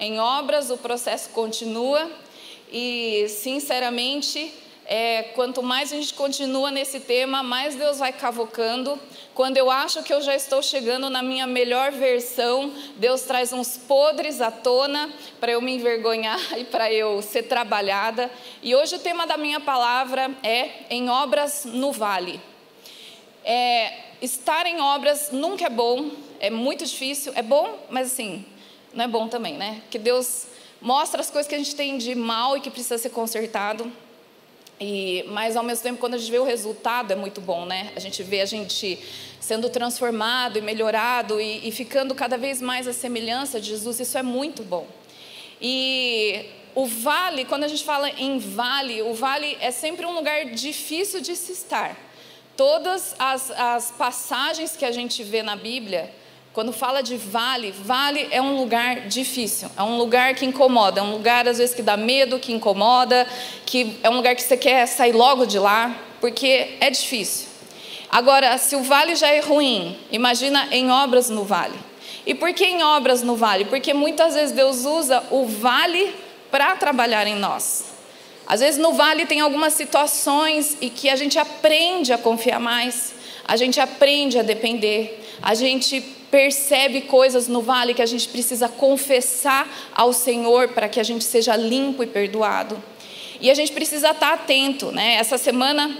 em obras, o processo continua e, sinceramente, é, quanto mais a gente continua nesse tema, mais Deus vai cavocando. Quando eu acho que eu já estou chegando na minha melhor versão, Deus traz uns podres à tona para eu me envergonhar e para eu ser trabalhada. E hoje o tema da minha palavra é em obras no vale. É, estar em obras nunca é bom, é muito difícil, é bom, mas assim, não é bom também, né? Que Deus mostra as coisas que a gente tem de mal e que precisa ser consertado. E, mas ao mesmo tempo, quando a gente vê o resultado, é muito bom, né? A gente vê a gente sendo transformado e melhorado e, e ficando cada vez mais a semelhança de Jesus, isso é muito bom. E o vale, quando a gente fala em vale, o vale é sempre um lugar difícil de se estar. Todas as, as passagens que a gente vê na Bíblia, quando fala de vale, vale é um lugar difícil, é um lugar que incomoda, é um lugar às vezes que dá medo, que incomoda, que é um lugar que você quer sair logo de lá, porque é difícil. Agora, se o vale já é ruim, imagina em obras no vale. E por que em obras no vale? Porque muitas vezes Deus usa o vale para trabalhar em nós. Às vezes no vale tem algumas situações e que a gente aprende a confiar mais, a gente aprende a depender, a gente percebe coisas no vale que a gente precisa confessar ao Senhor para que a gente seja limpo e perdoado. E a gente precisa estar atento, né? Essa semana,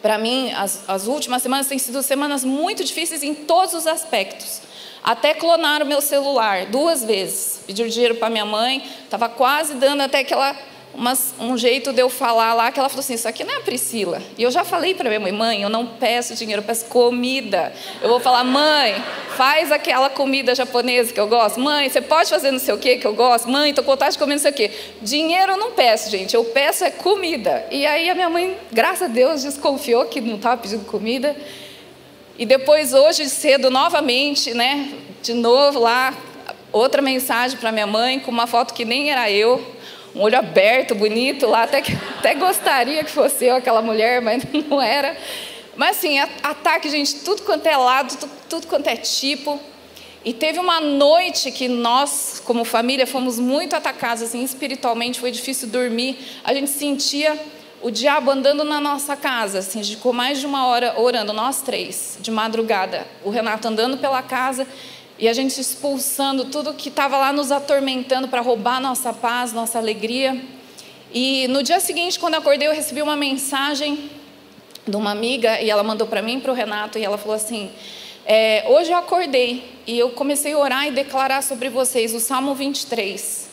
para mim, as, as últimas semanas têm sido semanas muito difíceis em todos os aspectos. Até clonar o meu celular duas vezes. Pediu dinheiro para minha mãe, estava quase dando até aquela umas, um jeito de eu falar lá que ela falou assim: Isso aqui não é a Priscila. E eu já falei para minha mãe: Mãe, eu não peço dinheiro, eu peço comida. Eu vou falar: Mãe, faz aquela comida japonesa que eu gosto. Mãe, você pode fazer não sei o que que eu gosto. Mãe, estou com vontade de comer não sei o que. Dinheiro eu não peço, gente, eu peço é comida. E aí a minha mãe, graças a Deus, desconfiou que não estava pedindo comida. E depois, hoje cedo, novamente, né, de novo lá, outra mensagem para minha mãe, com uma foto que nem era eu um olho aberto, bonito lá, até, que, até gostaria que fosse eu aquela mulher, mas não era. Mas assim, ataque, gente, tudo quanto é lado, tudo, tudo quanto é tipo. E teve uma noite que nós, como família, fomos muito atacados, assim, espiritualmente, foi difícil dormir. A gente sentia o diabo andando na nossa casa, assim, a gente ficou mais de uma hora orando, nós três, de madrugada. O Renato andando pela casa e a gente expulsando tudo que estava lá nos atormentando para roubar nossa paz, nossa alegria. E no dia seguinte, quando eu acordei, eu recebi uma mensagem de uma amiga e ela mandou para mim, para o Renato, e ela falou assim: é, Hoje eu acordei e eu comecei a orar e declarar sobre vocês o Salmo 23.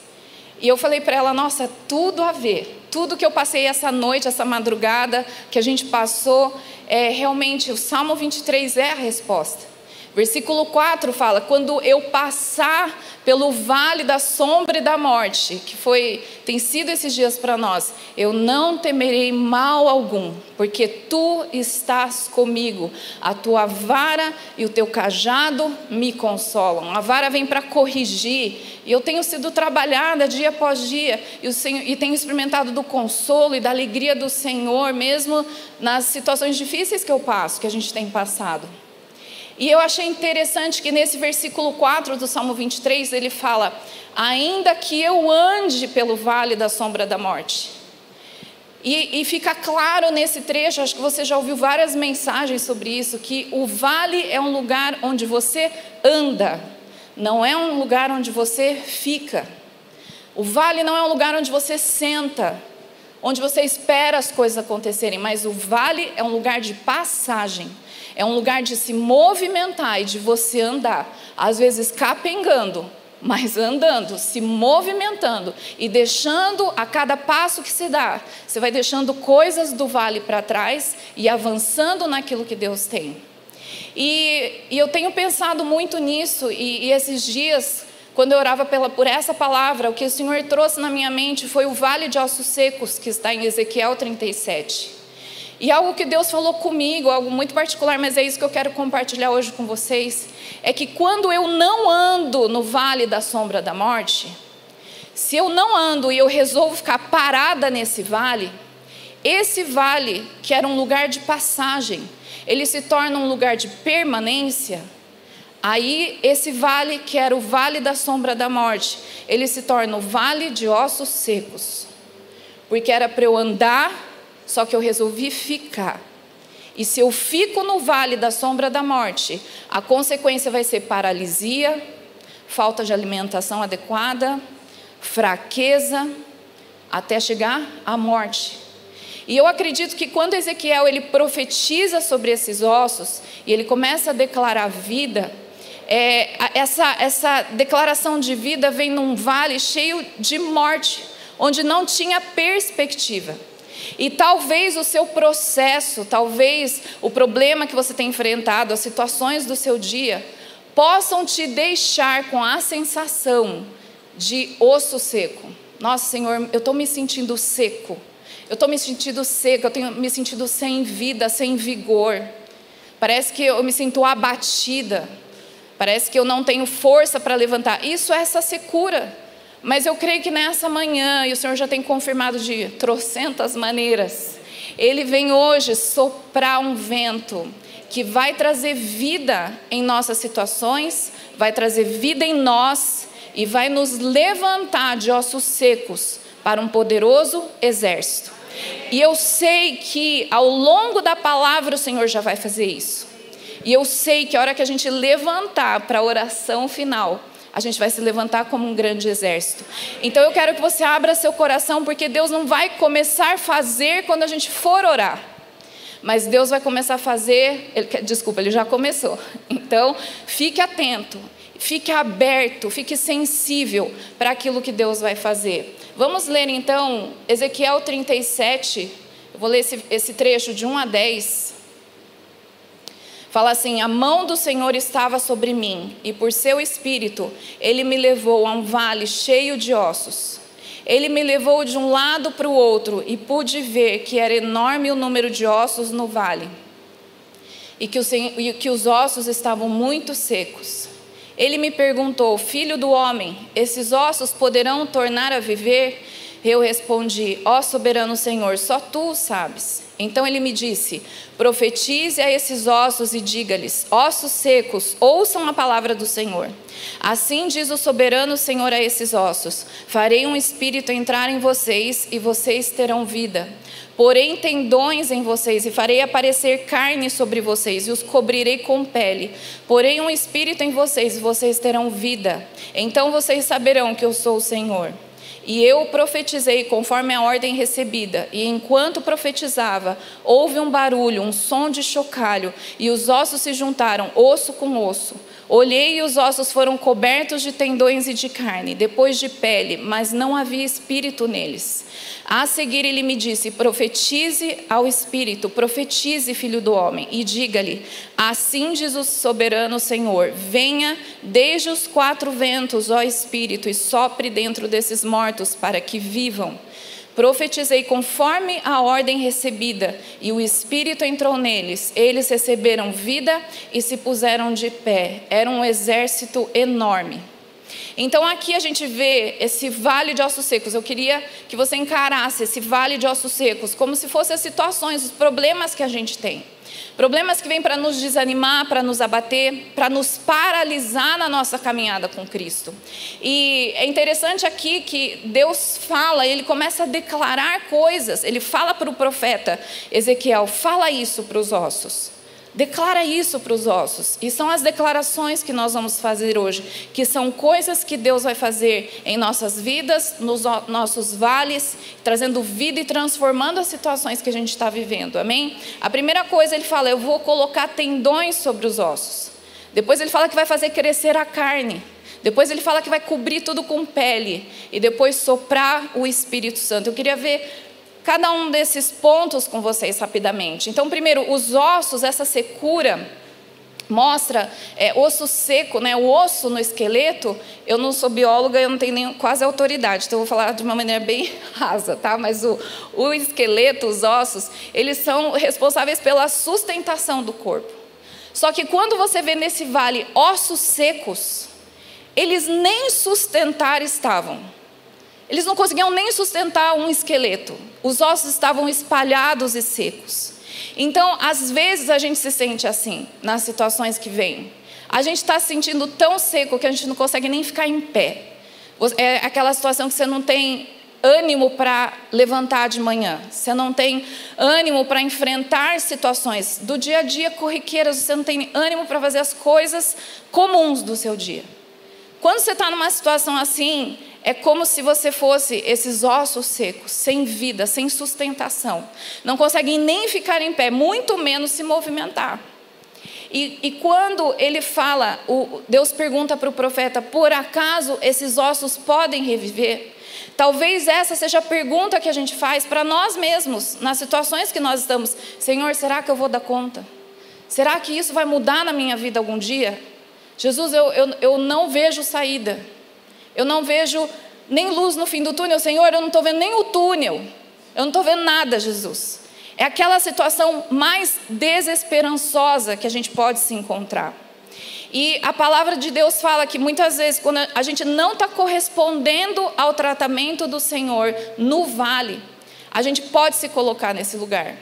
E eu falei para ela: Nossa, tudo a ver, tudo que eu passei essa noite, essa madrugada que a gente passou, é, realmente o Salmo 23 é a resposta. Versículo 4 fala: Quando eu passar pelo vale da sombra e da morte, que foi tem sido esses dias para nós, eu não temerei mal algum, porque tu estás comigo. A tua vara e o teu cajado me consolam. A vara vem para corrigir, e eu tenho sido trabalhada dia após dia, e, o Senhor, e tenho experimentado do consolo e da alegria do Senhor, mesmo nas situações difíceis que eu passo, que a gente tem passado. E eu achei interessante que nesse versículo 4 do Salmo 23 ele fala: Ainda que eu ande pelo vale da sombra da morte. E, e, fica claro nesse trecho, acho que você já ouviu várias mensagens sobre isso, que o vale é um lugar onde você anda, não é um lugar onde você fica. O vale não é um lugar onde você senta, onde você espera as coisas acontecerem, mas o vale é um lugar de passagem. É um lugar de se movimentar e de você andar, às vezes capengando, mas andando, se movimentando e deixando a cada passo que se dá, você vai deixando coisas do vale para trás e avançando naquilo que Deus tem. E, e eu tenho pensado muito nisso, e, e esses dias, quando eu orava pela, por essa palavra, o que o Senhor trouxe na minha mente foi o vale de ossos secos, que está em Ezequiel 37. E algo que Deus falou comigo, algo muito particular, mas é isso que eu quero compartilhar hoje com vocês, é que quando eu não ando no vale da sombra da morte, se eu não ando e eu resolvo ficar parada nesse vale, esse vale, que era um lugar de passagem, ele se torna um lugar de permanência, Aí esse vale, que era o vale da sombra da morte, ele se torna o vale de ossos secos. Porque era para eu andar, só que eu resolvi ficar. E se eu fico no vale da sombra da morte, a consequência vai ser paralisia, falta de alimentação adequada, fraqueza, até chegar à morte. E eu acredito que quando Ezequiel ele profetiza sobre esses ossos e ele começa a declarar vida, é, essa, essa declaração de vida vem num vale cheio de morte, onde não tinha perspectiva. E talvez o seu processo, talvez o problema que você tem enfrentado, as situações do seu dia, possam te deixar com a sensação de osso seco. Nossa, Senhor, eu estou me sentindo seco. Eu estou me sentindo seco, eu tenho me sentido sem vida, sem vigor. Parece que eu me sinto abatida. Parece que eu não tenho força para levantar. Isso é essa secura. Mas eu creio que nessa manhã, e o Senhor já tem confirmado de trocentas maneiras, Ele vem hoje soprar um vento que vai trazer vida em nossas situações, vai trazer vida em nós e vai nos levantar de ossos secos para um poderoso exército. E eu sei que ao longo da palavra o Senhor já vai fazer isso. E eu sei que a hora que a gente levantar para a oração final, a gente vai se levantar como um grande exército. Então eu quero que você abra seu coração, porque Deus não vai começar a fazer quando a gente for orar. Mas Deus vai começar a fazer, ele, desculpa, ele já começou. Então, fique atento, fique aberto, fique sensível para aquilo que Deus vai fazer. Vamos ler então Ezequiel 37, eu vou ler esse, esse trecho de 1 a 10. Fala assim: A mão do Senhor estava sobre mim, e por seu espírito ele me levou a um vale cheio de ossos. Ele me levou de um lado para o outro e pude ver que era enorme o número de ossos no vale e que e que os ossos estavam muito secos. Ele me perguntou: Filho do homem, esses ossos poderão tornar a viver? Eu respondi: Ó soberano Senhor, só tu sabes. Então ele me disse: Profetize a esses ossos e diga-lhes: Ossos secos, ouçam a palavra do Senhor. Assim diz o soberano Senhor a esses ossos: Farei um espírito entrar em vocês e vocês terão vida. Porém, tendões em vocês e farei aparecer carne sobre vocês e os cobrirei com pele. Porém, um espírito em vocês e vocês terão vida. Então vocês saberão que eu sou o Senhor. E eu profetizei conforme a ordem recebida. E enquanto profetizava, houve um barulho, um som de chocalho, e os ossos se juntaram, osso com osso. Olhei e os ossos foram cobertos de tendões e de carne, depois de pele, mas não havia espírito neles. A seguir ele me disse: Profetize ao espírito, profetize, filho do homem, e diga-lhe: Assim diz o soberano Senhor: Venha desde os quatro ventos, ó espírito, e sopre dentro desses mortos para que vivam. Profetizei conforme a ordem recebida, e o Espírito entrou neles. Eles receberam vida e se puseram de pé. Era um exército enorme. Então aqui a gente vê esse vale de ossos secos. Eu queria que você encarasse esse vale de ossos secos como se fossem as situações, os problemas que a gente tem. Problemas que vêm para nos desanimar, para nos abater, para nos paralisar na nossa caminhada com Cristo. E é interessante aqui que Deus fala, ele começa a declarar coisas. Ele fala para o profeta Ezequiel: fala isso para os ossos. Declara isso para os ossos. E são as declarações que nós vamos fazer hoje, que são coisas que Deus vai fazer em nossas vidas, nos nossos vales, trazendo vida e transformando as situações que a gente está vivendo. Amém? A primeira coisa ele fala: eu vou colocar tendões sobre os ossos. Depois ele fala que vai fazer crescer a carne. Depois ele fala que vai cobrir tudo com pele. E depois soprar o Espírito Santo. Eu queria ver cada um desses pontos com vocês rapidamente. Então, primeiro, os ossos, essa secura mostra é, osso seco, né, o osso no esqueleto. Eu não sou bióloga, eu não tenho nem quase autoridade, então eu vou falar de uma maneira bem rasa, tá? Mas o, o esqueleto, os ossos, eles são responsáveis pela sustentação do corpo. Só que quando você vê nesse vale ossos secos, eles nem sustentar estavam. Eles não conseguiam nem sustentar um esqueleto. Os ossos estavam espalhados e secos. Então, às vezes a gente se sente assim nas situações que vêm. A gente está se sentindo tão seco que a gente não consegue nem ficar em pé. É aquela situação que você não tem ânimo para levantar de manhã, você não tem ânimo para enfrentar situações do dia a dia corriqueiras, você não tem ânimo para fazer as coisas comuns do seu dia. Quando você está numa situação assim, é como se você fosse esses ossos secos, sem vida, sem sustentação. Não conseguem nem ficar em pé, muito menos se movimentar. E, e quando ele fala, o, Deus pergunta para o profeta: por acaso esses ossos podem reviver? Talvez essa seja a pergunta que a gente faz para nós mesmos, nas situações que nós estamos: Senhor, será que eu vou dar conta? Será que isso vai mudar na minha vida algum dia? Jesus, eu, eu, eu não vejo saída, eu não vejo nem luz no fim do túnel, Senhor, eu não estou vendo nem o túnel, eu não estou vendo nada, Jesus. É aquela situação mais desesperançosa que a gente pode se encontrar. E a palavra de Deus fala que muitas vezes, quando a gente não está correspondendo ao tratamento do Senhor no vale, a gente pode se colocar nesse lugar.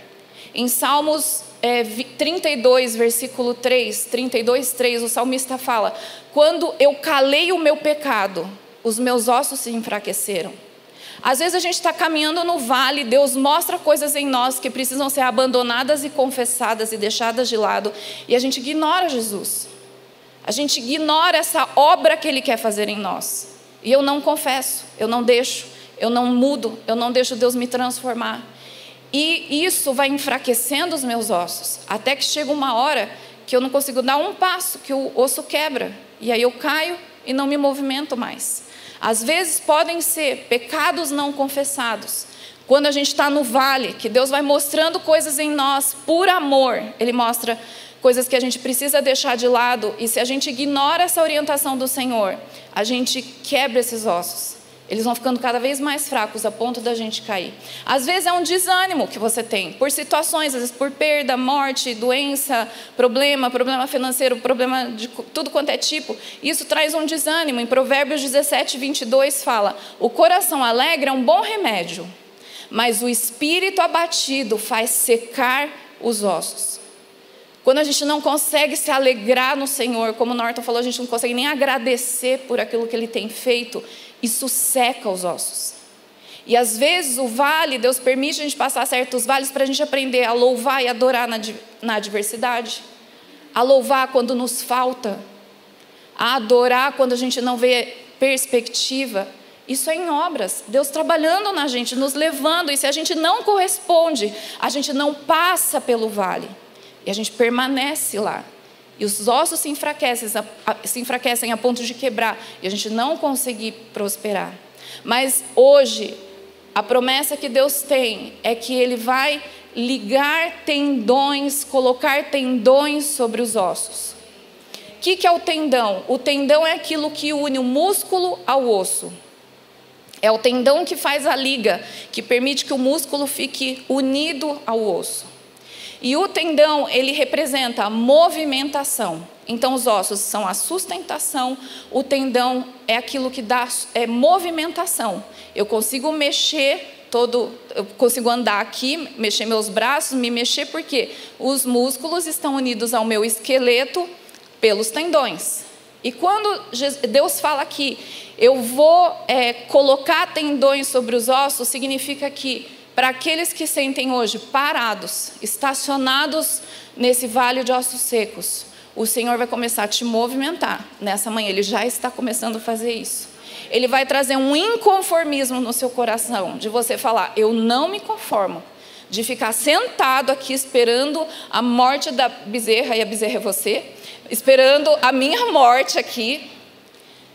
Em Salmos é, 32, versículo 3, 32, 3, o salmista fala: Quando eu calei o meu pecado, os meus ossos se enfraqueceram. Às vezes a gente está caminhando no vale, Deus mostra coisas em nós que precisam ser abandonadas e confessadas e deixadas de lado, e a gente ignora Jesus. A gente ignora essa obra que Ele quer fazer em nós. E eu não confesso, eu não deixo, eu não mudo, eu não deixo Deus me transformar. E isso vai enfraquecendo os meus ossos, até que chega uma hora que eu não consigo dar um passo, que o osso quebra, e aí eu caio e não me movimento mais. Às vezes podem ser pecados não confessados. Quando a gente está no vale, que Deus vai mostrando coisas em nós por amor, Ele mostra coisas que a gente precisa deixar de lado, e se a gente ignora essa orientação do Senhor, a gente quebra esses ossos. Eles vão ficando cada vez mais fracos a ponto da gente cair. Às vezes é um desânimo que você tem, por situações, às vezes por perda, morte, doença, problema, problema financeiro, problema de tudo quanto é tipo. Isso traz um desânimo. Em Provérbios 17, 22 fala: O coração alegre é um bom remédio, mas o espírito abatido faz secar os ossos. Quando a gente não consegue se alegrar no Senhor, como o Norton falou, a gente não consegue nem agradecer por aquilo que Ele tem feito, isso seca os ossos. E às vezes o vale, Deus permite a gente passar certos vales para a gente aprender a louvar e adorar na, na adversidade, a louvar quando nos falta, a adorar quando a gente não vê perspectiva. Isso é em obras, Deus trabalhando na gente, nos levando, e se a gente não corresponde, a gente não passa pelo vale, e a gente permanece lá. E os ossos se enfraquecem, se enfraquecem a ponto de quebrar e a gente não conseguir prosperar. Mas hoje, a promessa que Deus tem é que Ele vai ligar tendões, colocar tendões sobre os ossos. O que, que é o tendão? O tendão é aquilo que une o músculo ao osso. É o tendão que faz a liga, que permite que o músculo fique unido ao osso. E o tendão, ele representa a movimentação. Então, os ossos são a sustentação, o tendão é aquilo que dá é movimentação. Eu consigo mexer todo, eu consigo andar aqui, mexer meus braços, me mexer porque os músculos estão unidos ao meu esqueleto pelos tendões. E quando Deus fala aqui, eu vou é, colocar tendões sobre os ossos, significa que para aqueles que sentem hoje parados, estacionados nesse vale de ossos secos, o Senhor vai começar a te movimentar nessa manhã. Ele já está começando a fazer isso. Ele vai trazer um inconformismo no seu coração, de você falar: Eu não me conformo. De ficar sentado aqui esperando a morte da bezerra, e a bezerra é você, esperando a minha morte aqui,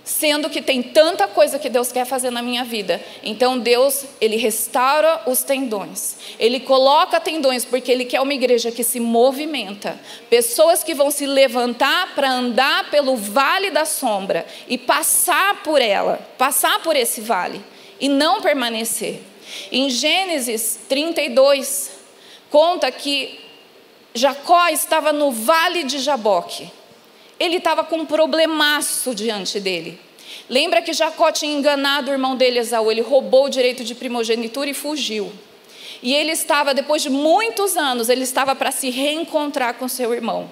sendo que tem tanta coisa que Deus quer fazer na minha vida. Então Deus, ele restaura os tendões. Ele coloca tendões porque ele quer uma igreja que se movimenta, pessoas que vão se levantar para andar pelo vale da sombra e passar por ela, passar por esse vale e não permanecer. Em Gênesis 32 conta que Jacó estava no vale de Jaboque ele estava com um problemaço diante dele. Lembra que Jacó tinha enganado o irmão dele, Esaú, ele roubou o direito de primogenitura e fugiu. E ele estava, depois de muitos anos, ele estava para se reencontrar com seu irmão.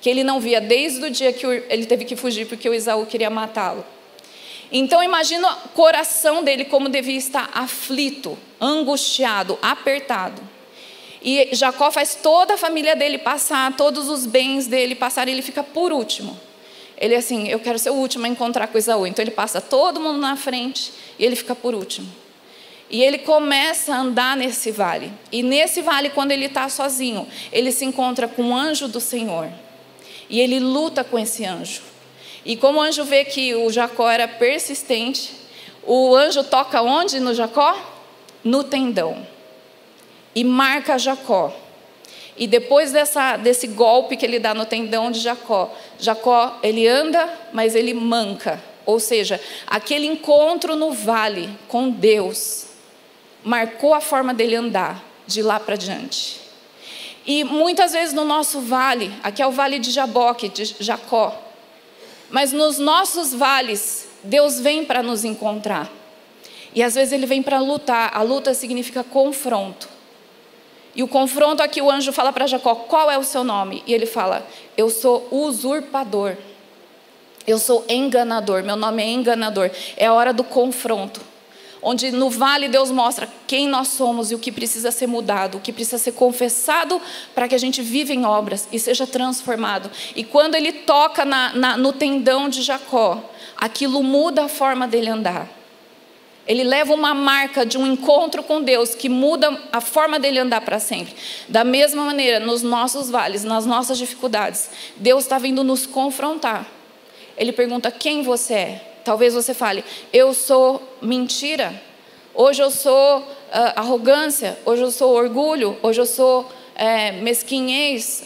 que ele não via desde o dia que ele teve que fugir porque o Isaú queria matá-lo. Então imagina o coração dele como devia estar aflito, angustiado, apertado. E Jacó faz toda a família dele passar, todos os bens dele passar, e ele fica por último. Ele é assim, eu quero ser o último a encontrar com Isaú. Então ele passa todo mundo na frente e ele fica por último. E ele começa a andar nesse vale. E nesse vale, quando ele está sozinho, ele se encontra com o anjo do Senhor. E ele luta com esse anjo. E como o anjo vê que o Jacó era persistente, o anjo toca onde no Jacó? No tendão. E marca Jacó. E depois dessa, desse golpe que ele dá no tendão de Jacó, Jacó ele anda, mas ele manca. Ou seja, aquele encontro no vale com Deus marcou a forma dele andar de lá para diante. E muitas vezes no nosso vale, aqui é o vale de Jaboque, de Jacó, mas nos nossos vales, Deus vem para nos encontrar. E às vezes ele vem para lutar. A luta significa confronto. E o confronto aqui o anjo fala para Jacó: "Qual é o seu nome?" E ele fala: "Eu sou usurpador. Eu sou enganador. Meu nome é enganador." É a hora do confronto onde no vale Deus mostra quem nós somos e o que precisa ser mudado, o que precisa ser confessado para que a gente viva em obras e seja transformado. E quando ele toca na, na, no tendão de Jacó, aquilo muda a forma dele andar. Ele leva uma marca de um encontro com Deus que muda a forma dele andar para sempre. Da mesma maneira, nos nossos vales, nas nossas dificuldades, Deus está vindo nos confrontar. Ele pergunta: quem você é? Talvez você fale, eu sou mentira, hoje eu sou uh, arrogância, hoje eu sou orgulho, hoje eu sou é, mesquinhez.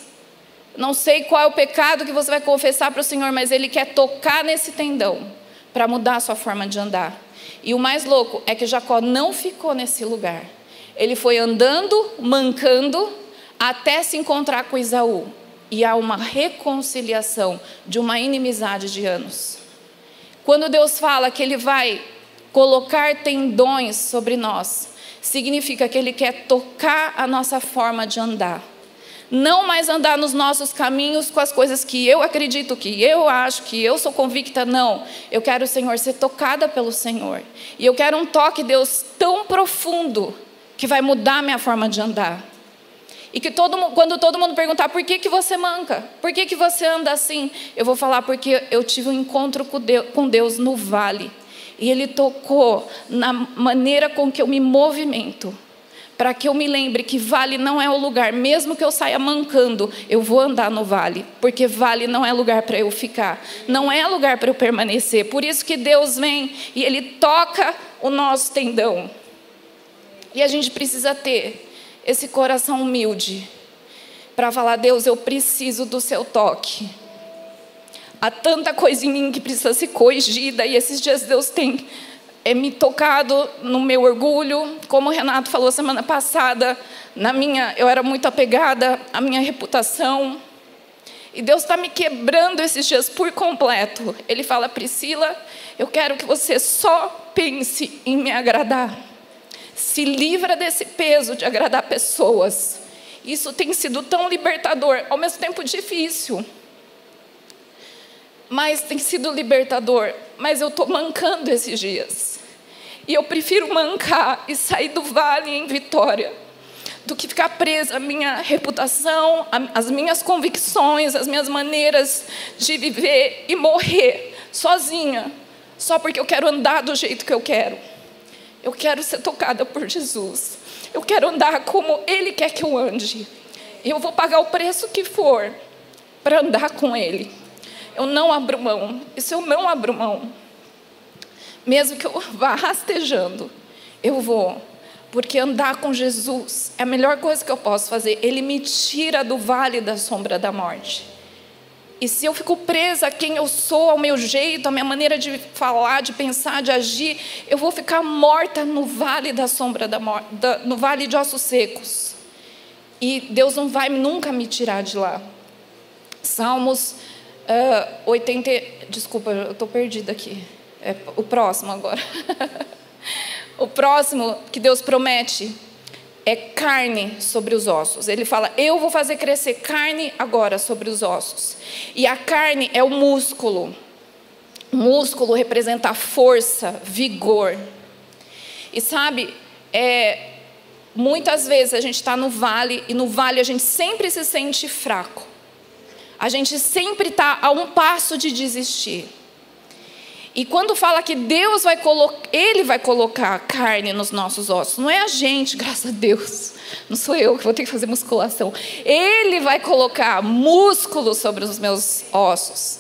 Não sei qual é o pecado que você vai confessar para o Senhor, mas Ele quer tocar nesse tendão para mudar a sua forma de andar. E o mais louco é que Jacó não ficou nesse lugar. Ele foi andando, mancando, até se encontrar com Isaú. E há uma reconciliação de uma inimizade de anos. Quando Deus fala que Ele vai colocar tendões sobre nós, significa que Ele quer tocar a nossa forma de andar. Não mais andar nos nossos caminhos com as coisas que eu acredito, que eu acho, que eu sou convicta, não. Eu quero, Senhor, ser tocada pelo Senhor. E eu quero um toque, Deus, tão profundo que vai mudar minha forma de andar. E que todo, quando todo mundo perguntar por que, que você manca, por que, que você anda assim, eu vou falar porque eu tive um encontro com Deus, com Deus no vale. E Ele tocou na maneira com que eu me movimento. Para que eu me lembre que vale não é o lugar, mesmo que eu saia mancando, eu vou andar no vale, porque vale não é lugar para eu ficar, não é lugar para eu permanecer. Por isso que Deus vem e Ele toca o nosso tendão. E a gente precisa ter esse coração humilde para falar: Deus, eu preciso do seu toque. Há tanta coisa em mim que precisa ser corrigida, e esses dias Deus tem é, me tocado no meu orgulho, como o Renato falou semana passada, na minha, eu era muito apegada à minha reputação. E Deus está me quebrando esses dias por completo. Ele fala, Priscila, eu quero que você só pense em me agradar se livra desse peso de agradar pessoas. Isso tem sido tão libertador, ao mesmo tempo difícil. Mas tem sido libertador. Mas eu estou mancando esses dias. E eu prefiro mancar e sair do vale em vitória do que ficar presa à minha reputação, às minhas convicções, às minhas maneiras de viver e morrer sozinha, só porque eu quero andar do jeito que eu quero. Eu quero ser tocada por Jesus. Eu quero andar como Ele quer que eu ande. Eu vou pagar o preço que for para andar com Ele. Eu não abro mão. Isso eu não abro mão. Mesmo que eu vá rastejando, eu vou. Porque andar com Jesus é a melhor coisa que eu posso fazer. Ele me tira do vale da sombra da morte. E se eu fico presa a quem eu sou, ao meu jeito, à minha maneira de falar, de pensar, de agir, eu vou ficar morta no vale da sombra da morte, no vale de ossos secos. E Deus não vai nunca me tirar de lá. Salmos uh, 80. Desculpa, eu estou perdida aqui. É o próximo agora. o próximo que Deus promete é carne sobre os ossos. Ele fala: Eu vou fazer crescer carne agora sobre os ossos. E a carne é o músculo. O músculo representa força, vigor. E sabe, é, muitas vezes a gente está no vale e no vale a gente sempre se sente fraco. A gente sempre está a um passo de desistir. E quando fala que Deus vai colocar, Ele vai colocar carne nos nossos ossos, não é a gente, graças a Deus. Não sou eu que vou ter que fazer musculação. Ele vai colocar músculo sobre os meus ossos.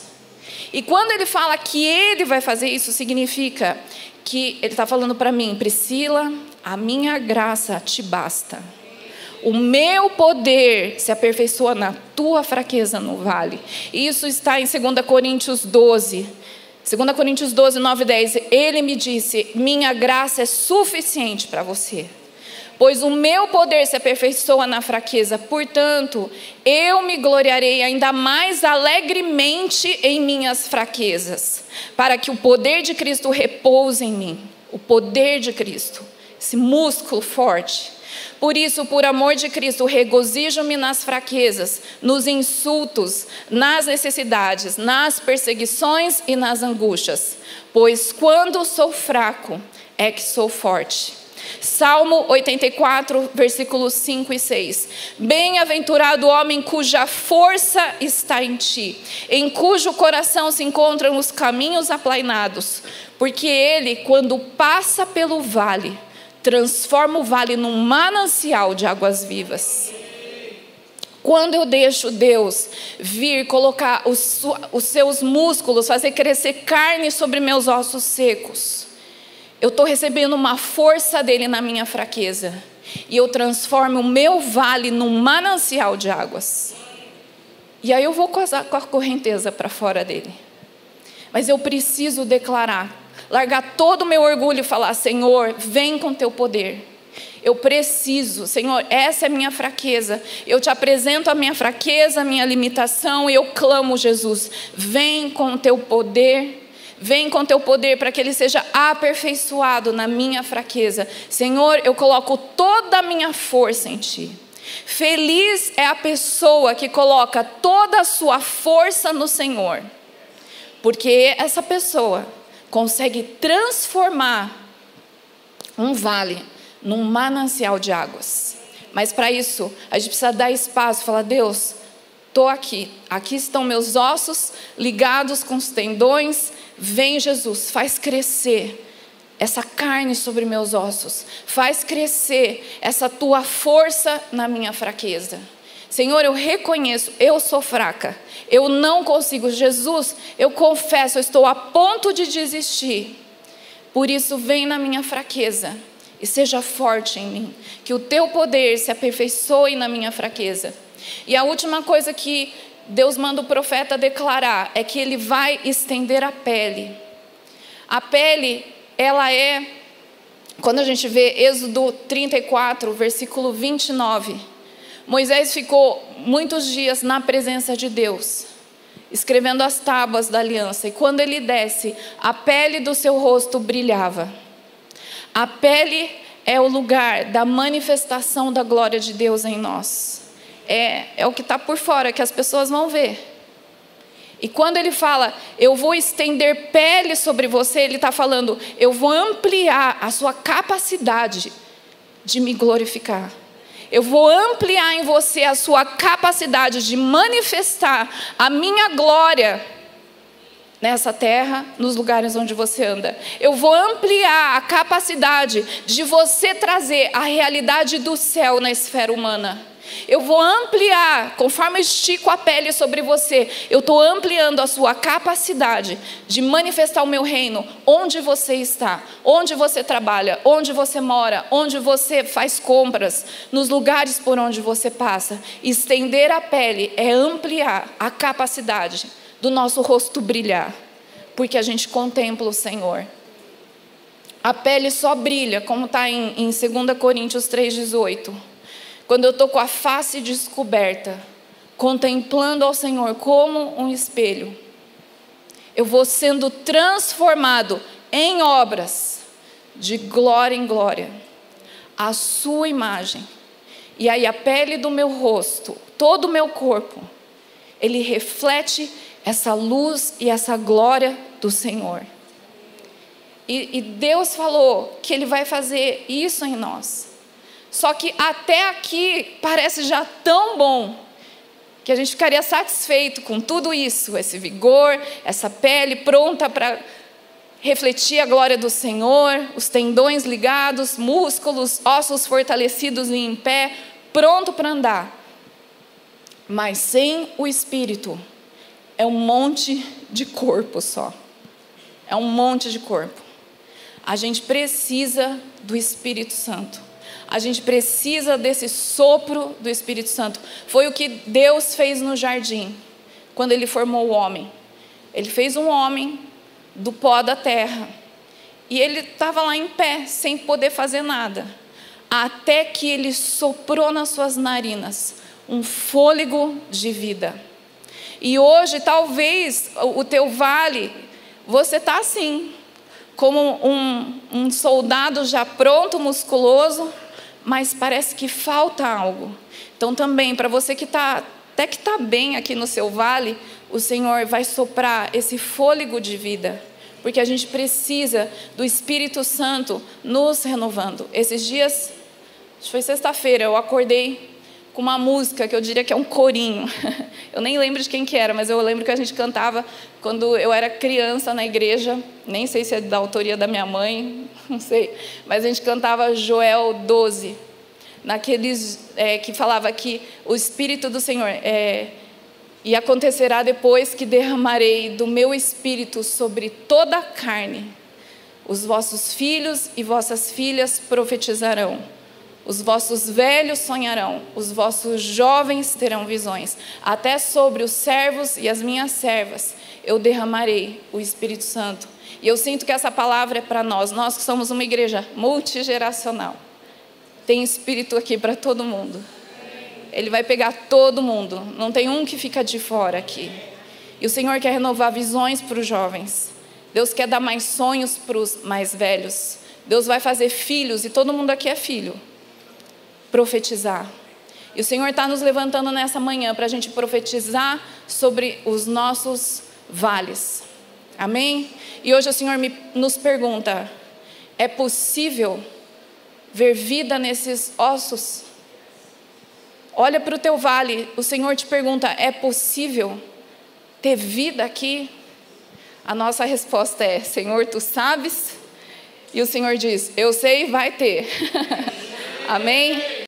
E quando ele fala que ele vai fazer isso, significa que ele está falando para mim, Priscila, a minha graça te basta. O meu poder se aperfeiçoa na tua fraqueza no vale. Isso está em 2 Coríntios 12. 2 Coríntios 12, 9 e 10. Ele me disse: Minha graça é suficiente para você pois o meu poder se aperfeiçoa na fraqueza. Portanto, eu me gloriarei ainda mais alegremente em minhas fraquezas, para que o poder de Cristo repouse em mim. O poder de Cristo, esse músculo forte. Por isso, por amor de Cristo, regozijo-me nas fraquezas, nos insultos, nas necessidades, nas perseguições e nas angústias. Pois quando sou fraco, é que sou forte. Salmo 84, versículos 5 e 6. Bem-aventurado o homem cuja força está em ti, em cujo coração se encontram os caminhos aplainados, porque ele, quando passa pelo vale, transforma o vale num manancial de águas vivas. Quando eu deixo Deus vir colocar os, os seus músculos, fazer crescer carne sobre meus ossos secos, eu estou recebendo uma força dele na minha fraqueza. E eu transformo o meu vale num manancial de águas. E aí eu vou com a correnteza para fora dele. Mas eu preciso declarar, largar todo o meu orgulho e falar: Senhor, vem com teu poder. Eu preciso, Senhor, essa é a minha fraqueza. Eu te apresento a minha fraqueza, a minha limitação, e eu clamo, Jesus, vem com o teu poder Vem com teu poder para que ele seja aperfeiçoado na minha fraqueza. Senhor, eu coloco toda a minha força em ti. Feliz é a pessoa que coloca toda a sua força no Senhor, porque essa pessoa consegue transformar um vale num manancial de águas. Mas para isso, a gente precisa dar espaço, falar: Deus, estou aqui, aqui estão meus ossos ligados com os tendões, Vem, Jesus, faz crescer essa carne sobre meus ossos, faz crescer essa tua força na minha fraqueza. Senhor, eu reconheço, eu sou fraca, eu não consigo. Jesus, eu confesso, eu estou a ponto de desistir. Por isso, vem na minha fraqueza e seja forte em mim, que o teu poder se aperfeiçoe na minha fraqueza. E a última coisa que Deus manda o profeta declarar é que ele vai estender a pele. A pele, ela é, quando a gente vê Êxodo 34, versículo 29, Moisés ficou muitos dias na presença de Deus, escrevendo as tábuas da aliança, e quando ele desce, a pele do seu rosto brilhava. A pele é o lugar da manifestação da glória de Deus em nós é, é o que está por fora, que as pessoas vão ver. E quando ele fala, eu vou estender pele sobre você, ele está falando, eu vou ampliar a sua capacidade de me glorificar. Eu vou ampliar em você a sua capacidade de manifestar a minha glória nessa terra, nos lugares onde você anda. Eu vou ampliar a capacidade de você trazer a realidade do céu na esfera humana. Eu vou ampliar, conforme eu estico a pele sobre você, eu estou ampliando a sua capacidade de manifestar o meu reino onde você está, onde você trabalha, onde você mora, onde você faz compras, nos lugares por onde você passa. Estender a pele é ampliar a capacidade do nosso rosto brilhar, porque a gente contempla o Senhor. A pele só brilha, como está em, em 2 Coríntios 3,18 quando eu estou com a face descoberta, contemplando ao Senhor como um espelho, eu vou sendo transformado em obras de glória em glória, a sua imagem. E aí a pele do meu rosto, todo o meu corpo, ele reflete essa luz e essa glória do Senhor. E, e, Deus falou que Ele vai fazer isso em nós. Só que até aqui parece já tão bom que a gente ficaria satisfeito com tudo isso, esse vigor, essa pele pronta para refletir a glória do Senhor, os tendões ligados, músculos, ossos fortalecidos e em pé, pronto para andar. Mas sem o espírito, é um monte de corpo só. É um monte de corpo. A gente precisa do Espírito Santo. A gente precisa desse sopro do Espírito Santo. Foi o que Deus fez no jardim, quando Ele formou o homem. Ele fez um homem do pó da terra. E ele estava lá em pé, sem poder fazer nada. Até que ele soprou nas suas narinas um fôlego de vida. E hoje, talvez, o teu vale, você está assim, como um, um soldado já pronto, musculoso, mas parece que falta algo. Então, também, para você que está, até que está bem aqui no seu vale, o Senhor vai soprar esse fôlego de vida, porque a gente precisa do Espírito Santo nos renovando. Esses dias, acho que foi sexta-feira, eu acordei com uma música que eu diria que é um corinho. Eu nem lembro de quem que era, mas eu lembro que a gente cantava quando eu era criança na igreja. Nem sei se é da autoria da minha mãe, não sei. Mas a gente cantava Joel 12, naqueles é, que falava que o Espírito do Senhor é, e acontecerá depois que derramarei do meu Espírito sobre toda a carne. Os vossos filhos e vossas filhas profetizarão os vossos velhos sonharão, os vossos jovens terão visões. Até sobre os servos e as minhas servas eu derramarei o Espírito Santo. E eu sinto que essa palavra é para nós, nós que somos uma igreja multigeracional. Tem espírito aqui para todo mundo. Ele vai pegar todo mundo, não tem um que fica de fora aqui. E o Senhor quer renovar visões para os jovens. Deus quer dar mais sonhos para os mais velhos. Deus vai fazer filhos, e todo mundo aqui é filho profetizar. E o Senhor está nos levantando nessa manhã para a gente profetizar sobre os nossos vales. Amém? E hoje o Senhor me, nos pergunta: é possível ver vida nesses ossos? Olha para o teu vale, o Senhor te pergunta: é possível ter vida aqui? A nossa resposta é: Senhor, tu sabes? E o Senhor diz: Eu sei, vai ter. Amém?